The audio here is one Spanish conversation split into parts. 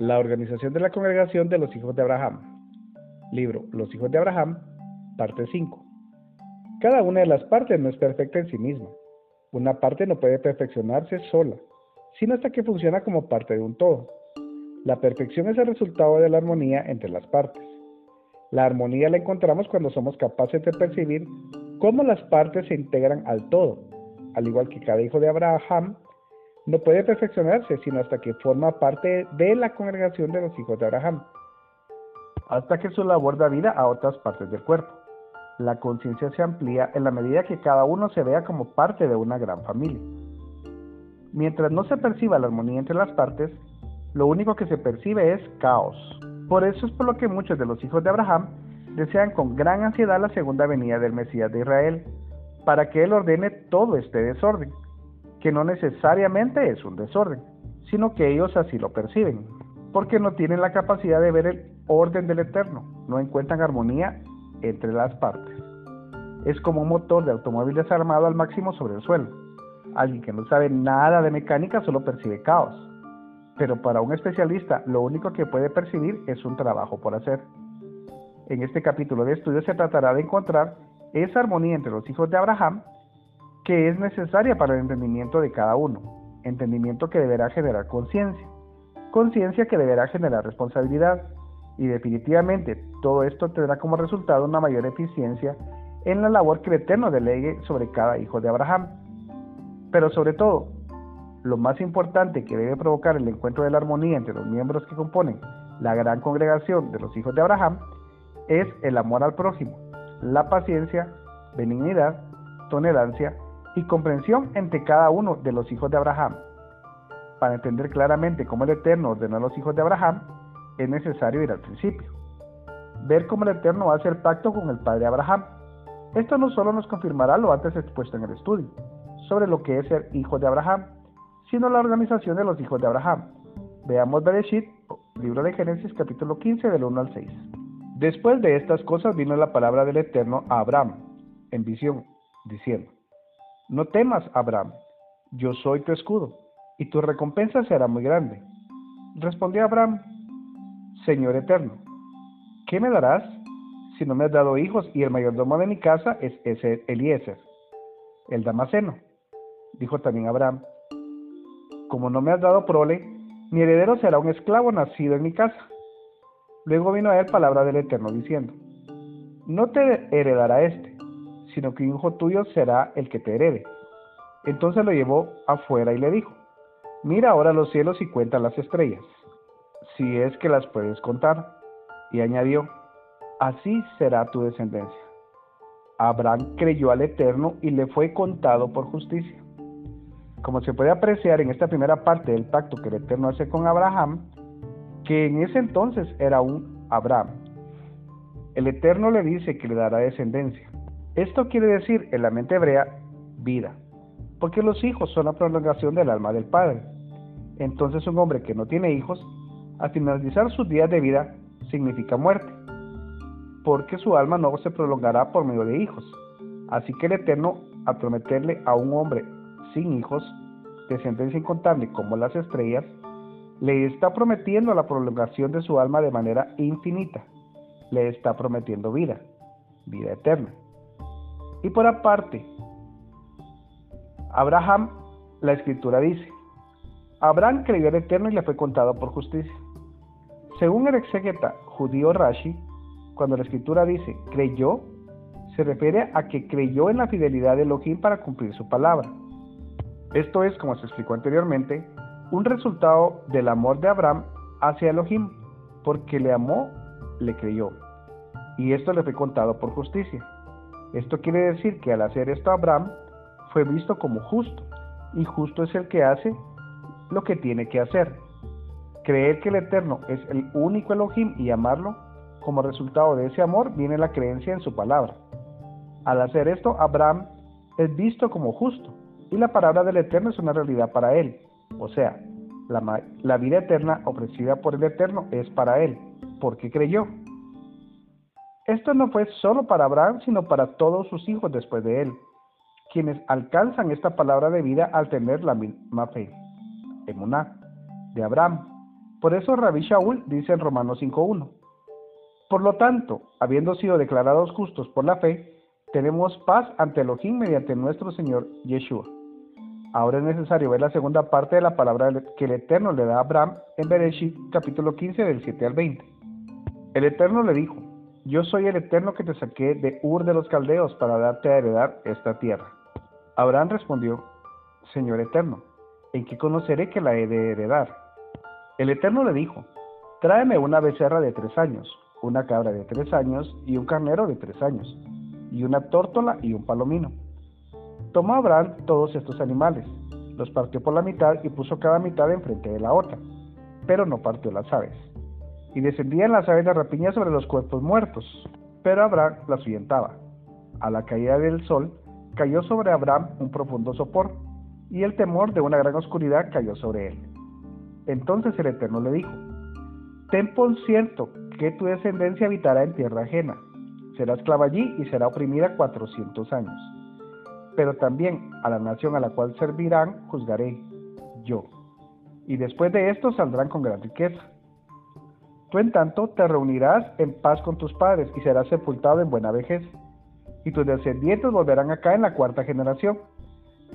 La organización de la congregación de los hijos de Abraham. Libro Los hijos de Abraham, parte 5. Cada una de las partes no es perfecta en sí misma. Una parte no puede perfeccionarse sola, sino hasta que funciona como parte de un todo. La perfección es el resultado de la armonía entre las partes. La armonía la encontramos cuando somos capaces de percibir cómo las partes se integran al todo, al igual que cada hijo de Abraham no puede perfeccionarse sino hasta que forma parte de la congregación de los hijos de Abraham, hasta que su labor da vida a otras partes del cuerpo. La conciencia se amplía en la medida que cada uno se vea como parte de una gran familia. Mientras no se perciba la armonía entre las partes, lo único que se percibe es caos. Por eso es por lo que muchos de los hijos de Abraham desean con gran ansiedad la segunda venida del Mesías de Israel, para que Él ordene todo este desorden que no necesariamente es un desorden, sino que ellos así lo perciben, porque no tienen la capacidad de ver el orden del eterno, no encuentran armonía entre las partes. Es como un motor de automóvil desarmado al máximo sobre el suelo. Alguien que no sabe nada de mecánica solo percibe caos. Pero para un especialista lo único que puede percibir es un trabajo por hacer. En este capítulo de estudio se tratará de encontrar esa armonía entre los hijos de Abraham que es necesaria para el entendimiento de cada uno, entendimiento que deberá generar conciencia, conciencia que deberá generar responsabilidad, y definitivamente todo esto tendrá como resultado una mayor eficiencia en la labor que el Eterno delegue sobre cada hijo de Abraham. Pero sobre todo, lo más importante que debe provocar el encuentro de la armonía entre los miembros que componen la gran congregación de los hijos de Abraham es el amor al prójimo, la paciencia, benignidad, tolerancia y comprensión entre cada uno de los hijos de Abraham. Para entender claramente cómo el Eterno ordenó a los hijos de Abraham, es necesario ir al principio. Ver cómo el Eterno hace el pacto con el padre Abraham. Esto no solo nos confirmará lo antes expuesto en el estudio, sobre lo que es ser hijo de Abraham, sino la organización de los hijos de Abraham. Veamos Bereshit, libro de Génesis capítulo 15 del 1 al 6. Después de estas cosas vino la palabra del Eterno a Abraham, en visión, diciendo, no temas, Abraham, yo soy tu escudo, y tu recompensa será muy grande. Respondió Abraham, Señor eterno, ¿qué me darás si no me has dado hijos y el mayordomo de mi casa es ese Eliezer, el Damaseno? Dijo también Abraham, como no me has dado prole, mi heredero será un esclavo nacido en mi casa. Luego vino a él palabra del Eterno diciendo, no te heredará este, sino que un hijo tuyo será el que te herede. Entonces lo llevó afuera y le dijo, mira ahora los cielos y cuenta las estrellas, si es que las puedes contar. Y añadió, así será tu descendencia. Abraham creyó al Eterno y le fue contado por justicia. Como se puede apreciar en esta primera parte del pacto que el Eterno hace con Abraham, que en ese entonces era un Abraham, el Eterno le dice que le dará descendencia. Esto quiere decir en la mente hebrea vida, porque los hijos son la prolongación del alma del Padre. Entonces un hombre que no tiene hijos, al finalizar sus días de vida, significa muerte, porque su alma no se prolongará por medio de hijos. Así que el Eterno, al prometerle a un hombre sin hijos, descendencia incontable como las estrellas, le está prometiendo la prolongación de su alma de manera infinita. Le está prometiendo vida, vida eterna. Y por aparte, Abraham, la escritura dice, Abraham creyó al Eterno y le fue contado por justicia. Según el exegeta judío Rashi, cuando la escritura dice creyó, se refiere a que creyó en la fidelidad de Elohim para cumplir su palabra. Esto es, como se explicó anteriormente, un resultado del amor de Abraham hacia Elohim, porque le amó, le creyó. Y esto le fue contado por justicia. Esto quiere decir que al hacer esto Abraham fue visto como justo, y justo es el que hace lo que tiene que hacer. Creer que el Eterno es el único Elohim y amarlo, como resultado de ese amor viene la creencia en su palabra. Al hacer esto, Abraham es visto como justo, y la palabra del Eterno es una realidad para él. O sea, la, la vida eterna ofrecida por el Eterno es para él, porque creyó. Esto no fue solo para Abraham, sino para todos sus hijos después de él, quienes alcanzan esta palabra de vida al tener la misma fe, emuná, de Abraham, Por eso Rabbi Shaul dice en Romanos 5.1, por lo tanto, habiendo sido declarados justos por la fe, tenemos paz ante Elohim mediante nuestro Señor Yeshua. Ahora es necesario ver la segunda parte de la palabra que el Eterno le da a Abraham en Bereshit capítulo 15 del 7 al 20. El Eterno le dijo, yo soy el Eterno que te saqué de Ur de los Caldeos para darte a heredar esta tierra. Abraham respondió, Señor Eterno, ¿en qué conoceré que la he de heredar? El Eterno le dijo, tráeme una becerra de tres años una cabra de tres años y un carnero de tres años, y una tórtola y un palomino. Tomó Abraham todos estos animales, los partió por la mitad y puso cada mitad enfrente de la otra, pero no partió las aves. Y descendían las aves de rapiña sobre los cuerpos muertos, pero Abraham las ahuyentaba. A la caída del sol cayó sobre Abraham un profundo sopor, y el temor de una gran oscuridad cayó sobre él. Entonces el Eterno le dijo, Ten por cierto que tu descendencia habitará en tierra ajena. Será esclava allí y será oprimida cuatrocientos años. Pero también a la nación a la cual servirán juzgaré yo. Y después de esto saldrán con gran riqueza. Tú en tanto te reunirás en paz con tus padres y serás sepultado en buena vejez. Y tus descendientes volverán acá en la cuarta generación,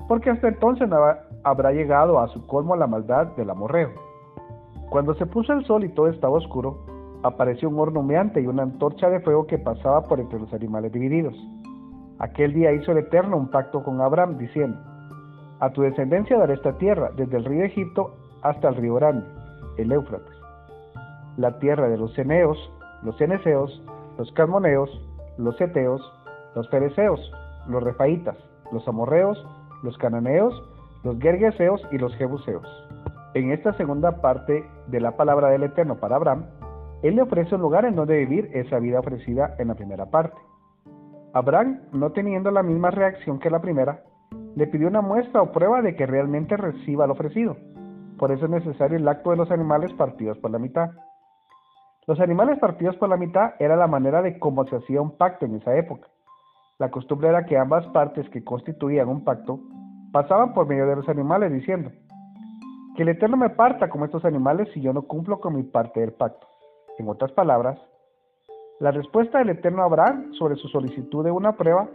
porque hasta entonces no habrá llegado a su colmo la maldad del amorreo. Cuando se puso el sol y todo estaba oscuro, apareció un horno humeante y una antorcha de fuego que pasaba por entre los animales divididos. Aquel día hizo el Eterno un pacto con Abraham, diciendo, A tu descendencia daré esta tierra, desde el río Egipto hasta el río grande, el Éufrates, la tierra de los Ceneos, los Ceneseos, los Calmoneos, los Eteos, los Fereceos, los Refaitas, los Amorreos, los Cananeos, los Gergeseos y los Jebuseos. En esta segunda parte de la palabra del Eterno para Abraham, él le ofrece un lugar en donde vivir esa vida ofrecida en la primera parte. Abraham, no teniendo la misma reacción que la primera, le pidió una muestra o prueba de que realmente reciba lo ofrecido. Por eso es necesario el acto de los animales partidos por la mitad. Los animales partidos por la mitad era la manera de cómo se hacía un pacto en esa época. La costumbre era que ambas partes que constituían un pacto pasaban por medio de los animales diciendo, que el Eterno me parta como estos animales si yo no cumplo con mi parte del pacto. En otras palabras, la respuesta del Eterno Abraham sobre su solicitud de una prueba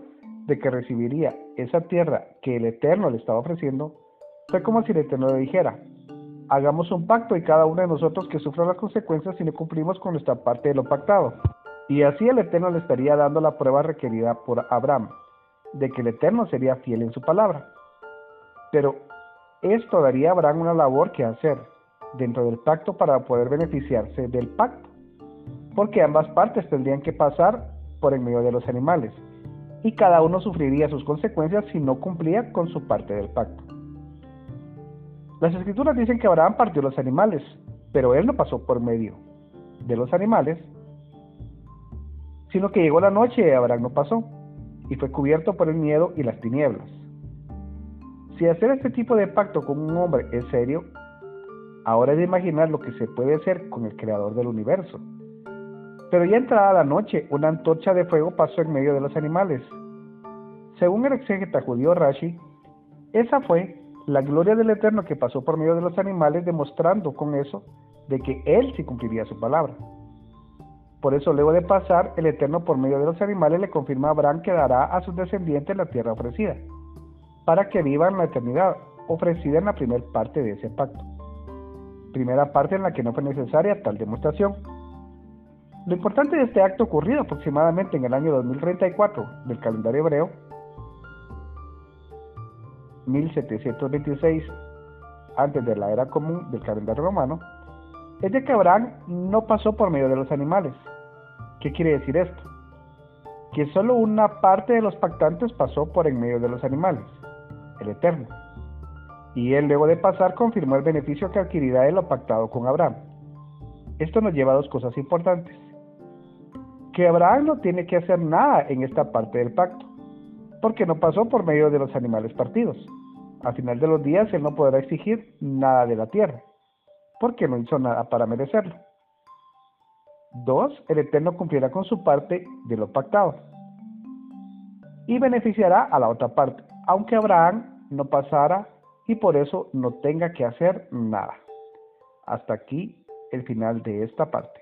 de que recibiría esa tierra que el Eterno le estaba ofreciendo fue como si el Eterno le dijera, hagamos un pacto y cada uno de nosotros que sufra las consecuencias si no cumplimos con nuestra parte de lo pactado. Y así el Eterno le estaría dando la prueba requerida por Abraham, de que el Eterno sería fiel en su palabra. Pero esto daría a Abraham una labor que hacer dentro del pacto para poder beneficiarse del pacto porque ambas partes tendrían que pasar por el medio de los animales, y cada uno sufriría sus consecuencias si no cumplía con su parte del pacto. Las escrituras dicen que Abraham partió los animales, pero él no pasó por medio de los animales, sino que llegó la noche y Abraham no pasó, y fue cubierto por el miedo y las tinieblas. Si hacer este tipo de pacto con un hombre es serio, ahora es de imaginar lo que se puede hacer con el creador del universo pero ya entrada la noche, una antorcha de fuego pasó en medio de los animales. Según el exégeta judío Rashi, esa fue la gloria del Eterno que pasó por medio de los animales, demostrando con eso de que Él sí cumpliría su palabra. Por eso, luego de pasar el Eterno por medio de los animales, le confirma a Abraham que dará a sus descendientes la tierra ofrecida, para que vivan la eternidad, ofrecida en la primera parte de ese pacto. Primera parte en la que no fue necesaria tal demostración, lo importante de este acto ocurrido aproximadamente en el año 2034 del calendario hebreo, 1726 antes de la era común del calendario romano, es de que Abraham no pasó por medio de los animales. ¿Qué quiere decir esto? Que solo una parte de los pactantes pasó por en medio de los animales, el Eterno. Y él luego de pasar confirmó el beneficio que adquirirá de lo pactado con Abraham. Esto nos lleva a dos cosas importantes que Abraham no tiene que hacer nada en esta parte del pacto, porque no pasó por medio de los animales partidos. Al final de los días él no podrá exigir nada de la tierra, porque no hizo nada para merecerlo. Dos, el Eterno cumplirá con su parte de lo pactado y beneficiará a la otra parte, aunque Abraham no pasara y por eso no tenga que hacer nada. Hasta aquí el final de esta parte.